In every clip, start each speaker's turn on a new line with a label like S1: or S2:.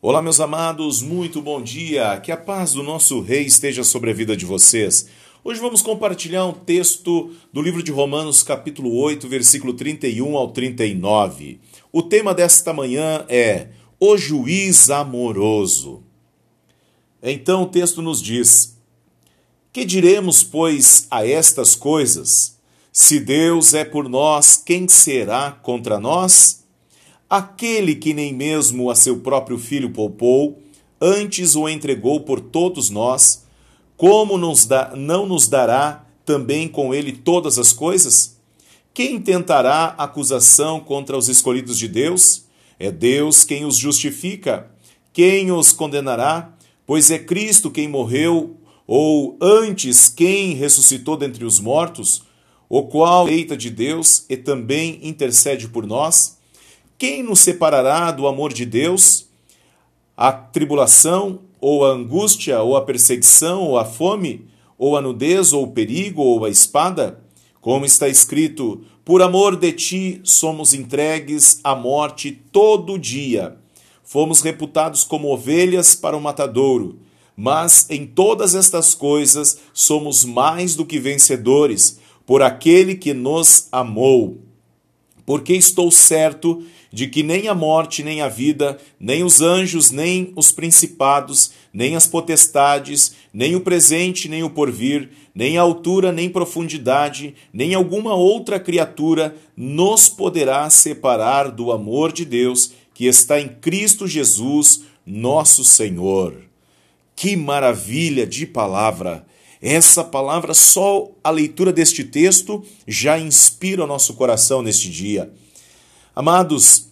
S1: Olá, meus amados, muito bom dia. Que a paz do nosso Rei esteja sobre a vida de vocês. Hoje vamos compartilhar um texto do livro de Romanos, capítulo 8, versículo 31 ao 39. O tema desta manhã é O Juiz Amoroso. Então o texto nos diz: Que diremos, pois, a estas coisas? Se Deus é por nós, quem será contra nós? Aquele que nem mesmo a seu próprio filho poupou, antes o entregou por todos nós, como nos dá, não nos dará também com ele todas as coisas? Quem tentará acusação contra os escolhidos de Deus? É Deus quem os justifica. Quem os condenará? Pois é Cristo quem morreu, ou antes quem ressuscitou dentre os mortos, o qual eita de Deus e também intercede por nós? Quem nos separará do amor de Deus? A tribulação, ou a angústia, ou a perseguição, ou a fome, ou a nudez, ou o perigo, ou a espada? Como está escrito: Por amor de ti somos entregues à morte todo dia. Fomos reputados como ovelhas para o matadouro. Mas em todas estas coisas somos mais do que vencedores, por aquele que nos amou. Porque estou certo de que nem a morte, nem a vida, nem os anjos, nem os principados, nem as potestades, nem o presente, nem o porvir, nem a altura, nem profundidade, nem alguma outra criatura nos poderá separar do amor de Deus que está em Cristo Jesus, nosso Senhor. Que maravilha de palavra! Essa palavra, só a leitura deste texto já inspira o nosso coração neste dia. Amados,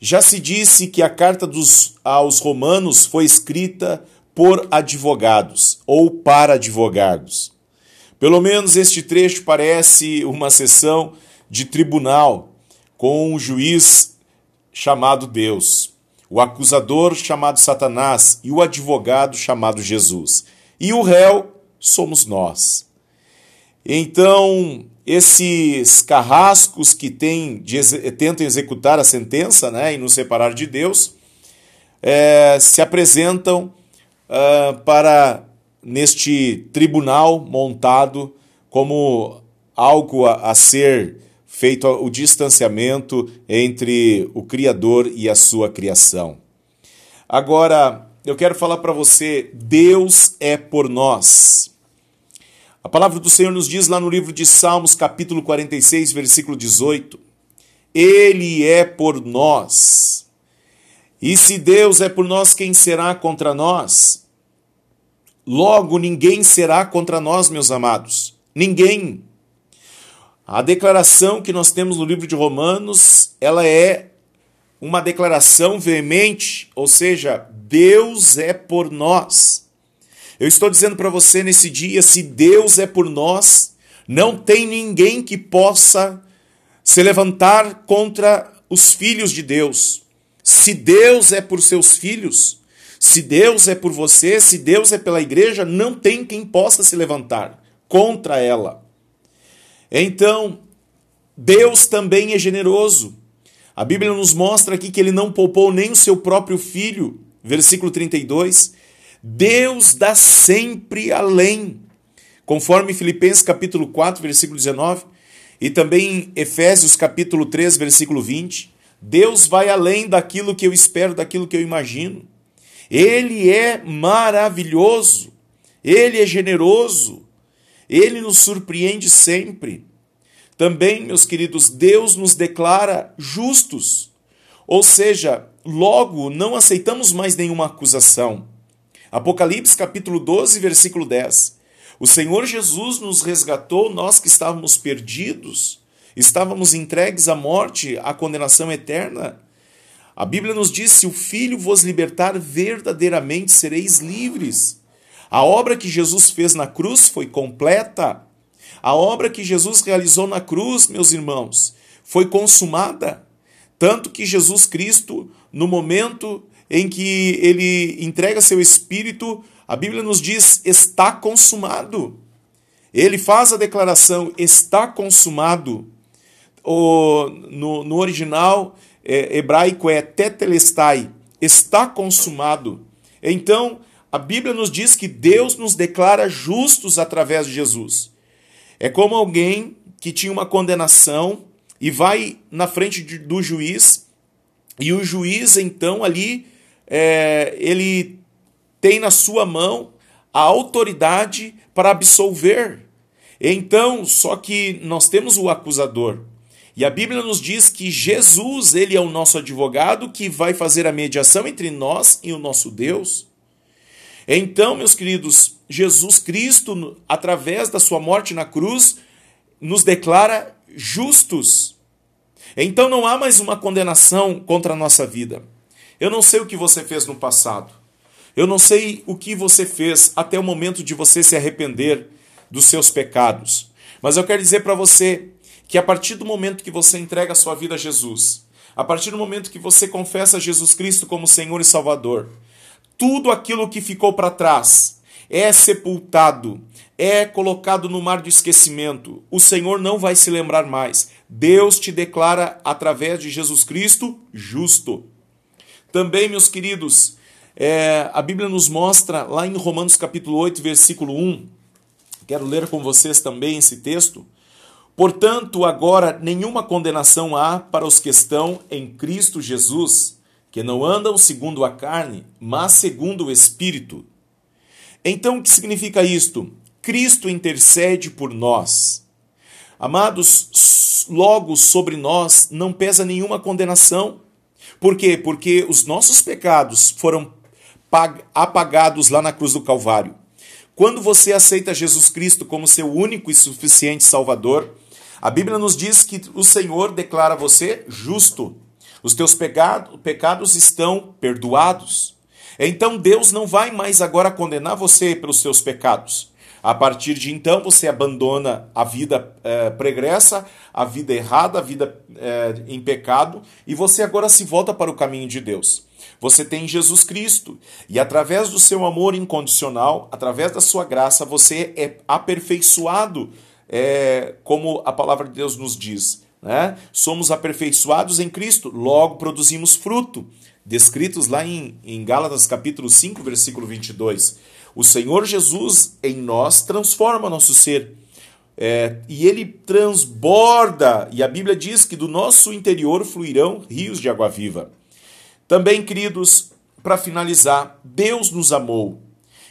S1: já se disse que a carta dos, aos Romanos foi escrita por advogados ou para advogados. Pelo menos este trecho parece uma sessão de tribunal com um juiz chamado Deus, o acusador chamado Satanás e o advogado chamado Jesus. E o réu somos nós. Então, esses carrascos que tem, de, tentam executar a sentença né, e nos separar de Deus, é, se apresentam uh, para neste tribunal montado como algo a, a ser feito o distanciamento entre o Criador e a sua criação. Agora, eu quero falar para você: Deus é por nós. A palavra do Senhor nos diz lá no livro de Salmos, capítulo 46, versículo 18: Ele é por nós. E se Deus é por nós, quem será contra nós? Logo, ninguém será contra nós, meus amados. Ninguém. A declaração que nós temos no livro de Romanos, ela é uma declaração veemente, ou seja, Deus é por nós. Eu estou dizendo para você nesse dia: se Deus é por nós, não tem ninguém que possa se levantar contra os filhos de Deus. Se Deus é por seus filhos, se Deus é por você, se Deus é pela igreja, não tem quem possa se levantar contra ela. Então, Deus também é generoso. A Bíblia nos mostra aqui que ele não poupou nem o seu próprio filho, versículo 32, Deus dá sempre além. Conforme Filipenses capítulo 4, versículo 19, e também Efésios capítulo 3, versículo 20, Deus vai além daquilo que eu espero, daquilo que eu imagino. Ele é maravilhoso, ele é generoso, ele nos surpreende sempre. Também, meus queridos, Deus nos declara justos. Ou seja, logo não aceitamos mais nenhuma acusação. Apocalipse capítulo 12, versículo 10. O Senhor Jesus nos resgatou, nós que estávamos perdidos, estávamos entregues à morte, à condenação eterna. A Bíblia nos diz: se o Filho vos libertar, verdadeiramente sereis livres. A obra que Jesus fez na cruz foi completa. A obra que Jesus realizou na cruz, meus irmãos, foi consumada. Tanto que Jesus Cristo, no momento em que ele entrega seu espírito, a Bíblia nos diz: está consumado. Ele faz a declaração: está consumado. O, no, no original é, hebraico é tetelestai, está consumado. Então, a Bíblia nos diz que Deus nos declara justos através de Jesus. É como alguém que tinha uma condenação e vai na frente de, do juiz, e o juiz, então, ali, é, ele tem na sua mão a autoridade para absolver. Então, só que nós temos o acusador. E a Bíblia nos diz que Jesus, ele é o nosso advogado que vai fazer a mediação entre nós e o nosso Deus. Então, meus queridos, Jesus Cristo, através da sua morte na cruz, nos declara justos. Então não há mais uma condenação contra a nossa vida. Eu não sei o que você fez no passado. Eu não sei o que você fez até o momento de você se arrepender dos seus pecados. Mas eu quero dizer para você que a partir do momento que você entrega a sua vida a Jesus, a partir do momento que você confessa Jesus Cristo como Senhor e Salvador, tudo aquilo que ficou para trás é sepultado, é colocado no mar do esquecimento. O Senhor não vai se lembrar mais. Deus te declara através de Jesus Cristo justo. Também, meus queridos, é, a Bíblia nos mostra lá em Romanos capítulo 8, versículo 1. Quero ler com vocês também esse texto. Portanto, agora nenhuma condenação há para os que estão em Cristo Jesus, que não andam segundo a carne, mas segundo o Espírito. Então, o que significa isto? Cristo intercede por nós. Amados, logo sobre nós não pesa nenhuma condenação. Por quê? Porque os nossos pecados foram apagados lá na cruz do Calvário. Quando você aceita Jesus Cristo como seu único e suficiente Salvador, a Bíblia nos diz que o Senhor declara você justo. Os teus pecado, pecados estão perdoados. Então Deus não vai mais agora condenar você pelos seus pecados. A partir de então você abandona a vida é, pregressa, a vida errada, a vida é, em pecado, e você agora se volta para o caminho de Deus. Você tem Jesus Cristo, e através do seu amor incondicional, através da sua graça, você é aperfeiçoado é, como a palavra de Deus nos diz. Né? Somos aperfeiçoados em Cristo, logo produzimos fruto, descritos lá em, em Gálatas capítulo 5, versículo 22. O Senhor Jesus em nós transforma nosso ser. É, e ele transborda, e a Bíblia diz que do nosso interior fluirão rios de água viva. Também, queridos, para finalizar, Deus nos amou,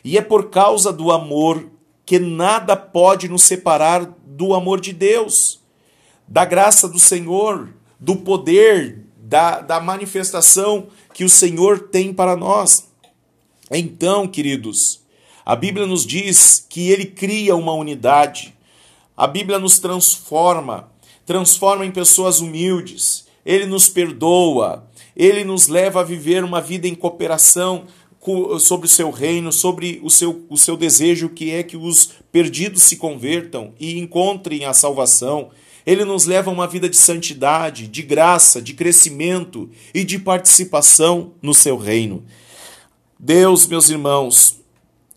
S1: e é por causa do amor que nada pode nos separar do amor de Deus, da graça do Senhor, do poder, da, da manifestação que o Senhor tem para nós. Então, queridos, a Bíblia nos diz que ele cria uma unidade, a Bíblia nos transforma, transforma em pessoas humildes, ele nos perdoa, ele nos leva a viver uma vida em cooperação sobre o seu reino, sobre o seu, o seu desejo que é que os perdidos se convertam e encontrem a salvação. Ele nos leva a uma vida de santidade, de graça, de crescimento e de participação no seu reino. Deus, meus irmãos,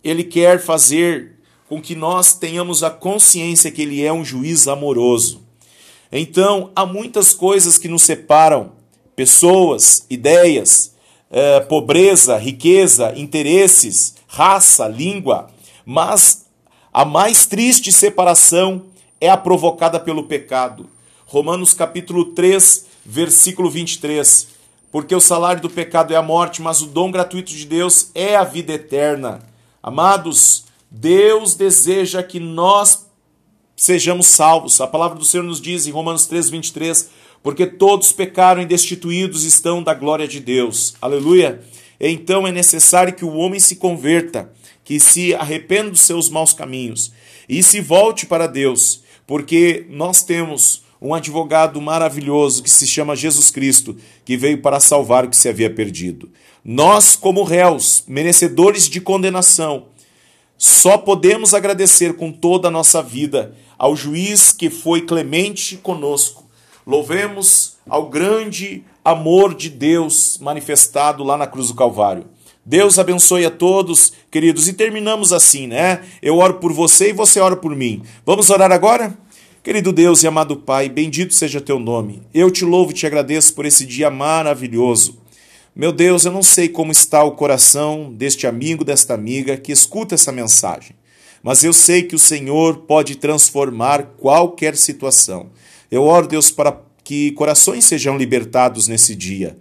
S1: Ele quer fazer com que nós tenhamos a consciência que Ele é um juiz amoroso. Então, há muitas coisas que nos separam, pessoas, ideias, é, pobreza, riqueza, interesses, raça, língua, mas a mais triste separação é a provocada pelo pecado. Romanos capítulo 3, versículo 23. Porque o salário do pecado é a morte, mas o dom gratuito de Deus é a vida eterna. Amados, Deus deseja que nós sejamos salvos. A palavra do Senhor nos diz em Romanos 3, 23: porque todos pecaram e destituídos estão da glória de Deus. Aleluia. Então é necessário que o homem se converta, que se arrependa dos seus maus caminhos e se volte para Deus, porque nós temos um advogado maravilhoso que se chama Jesus Cristo, que veio para salvar o que se havia perdido. Nós, como réus, merecedores de condenação, só podemos agradecer com toda a nossa vida ao juiz que foi clemente conosco Louvemos ao grande amor de Deus manifestado lá na cruz do Calvário. Deus abençoe a todos, queridos, e terminamos assim, né? Eu oro por você e você ora por mim. Vamos orar agora? Querido Deus e amado Pai, bendito seja teu nome. Eu te louvo e te agradeço por esse dia maravilhoso. Meu Deus, eu não sei como está o coração deste amigo, desta amiga que escuta essa mensagem, mas eu sei que o Senhor pode transformar qualquer situação. Eu oro, Deus, para que corações sejam libertados nesse dia.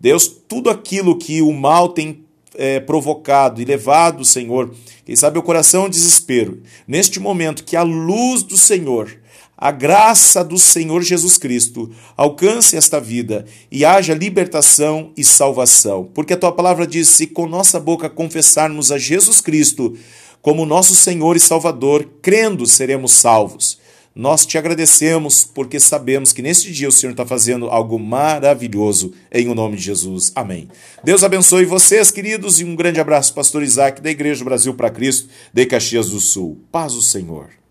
S1: Deus, tudo aquilo que o mal tem é, provocado e levado, Senhor, quem sabe o coração desespero, neste momento que a luz do Senhor a graça do Senhor Jesus Cristo alcance esta vida e haja libertação e salvação. Porque a tua palavra diz: se com nossa boca confessarmos a Jesus Cristo como nosso Senhor e Salvador, crendo seremos salvos. Nós te agradecemos porque sabemos que neste dia o Senhor está fazendo algo maravilhoso em o nome de Jesus. Amém. Deus abençoe vocês, queridos, e um grande abraço, Pastor Isaac, da Igreja Brasil para Cristo, de Caxias do Sul. Paz o Senhor.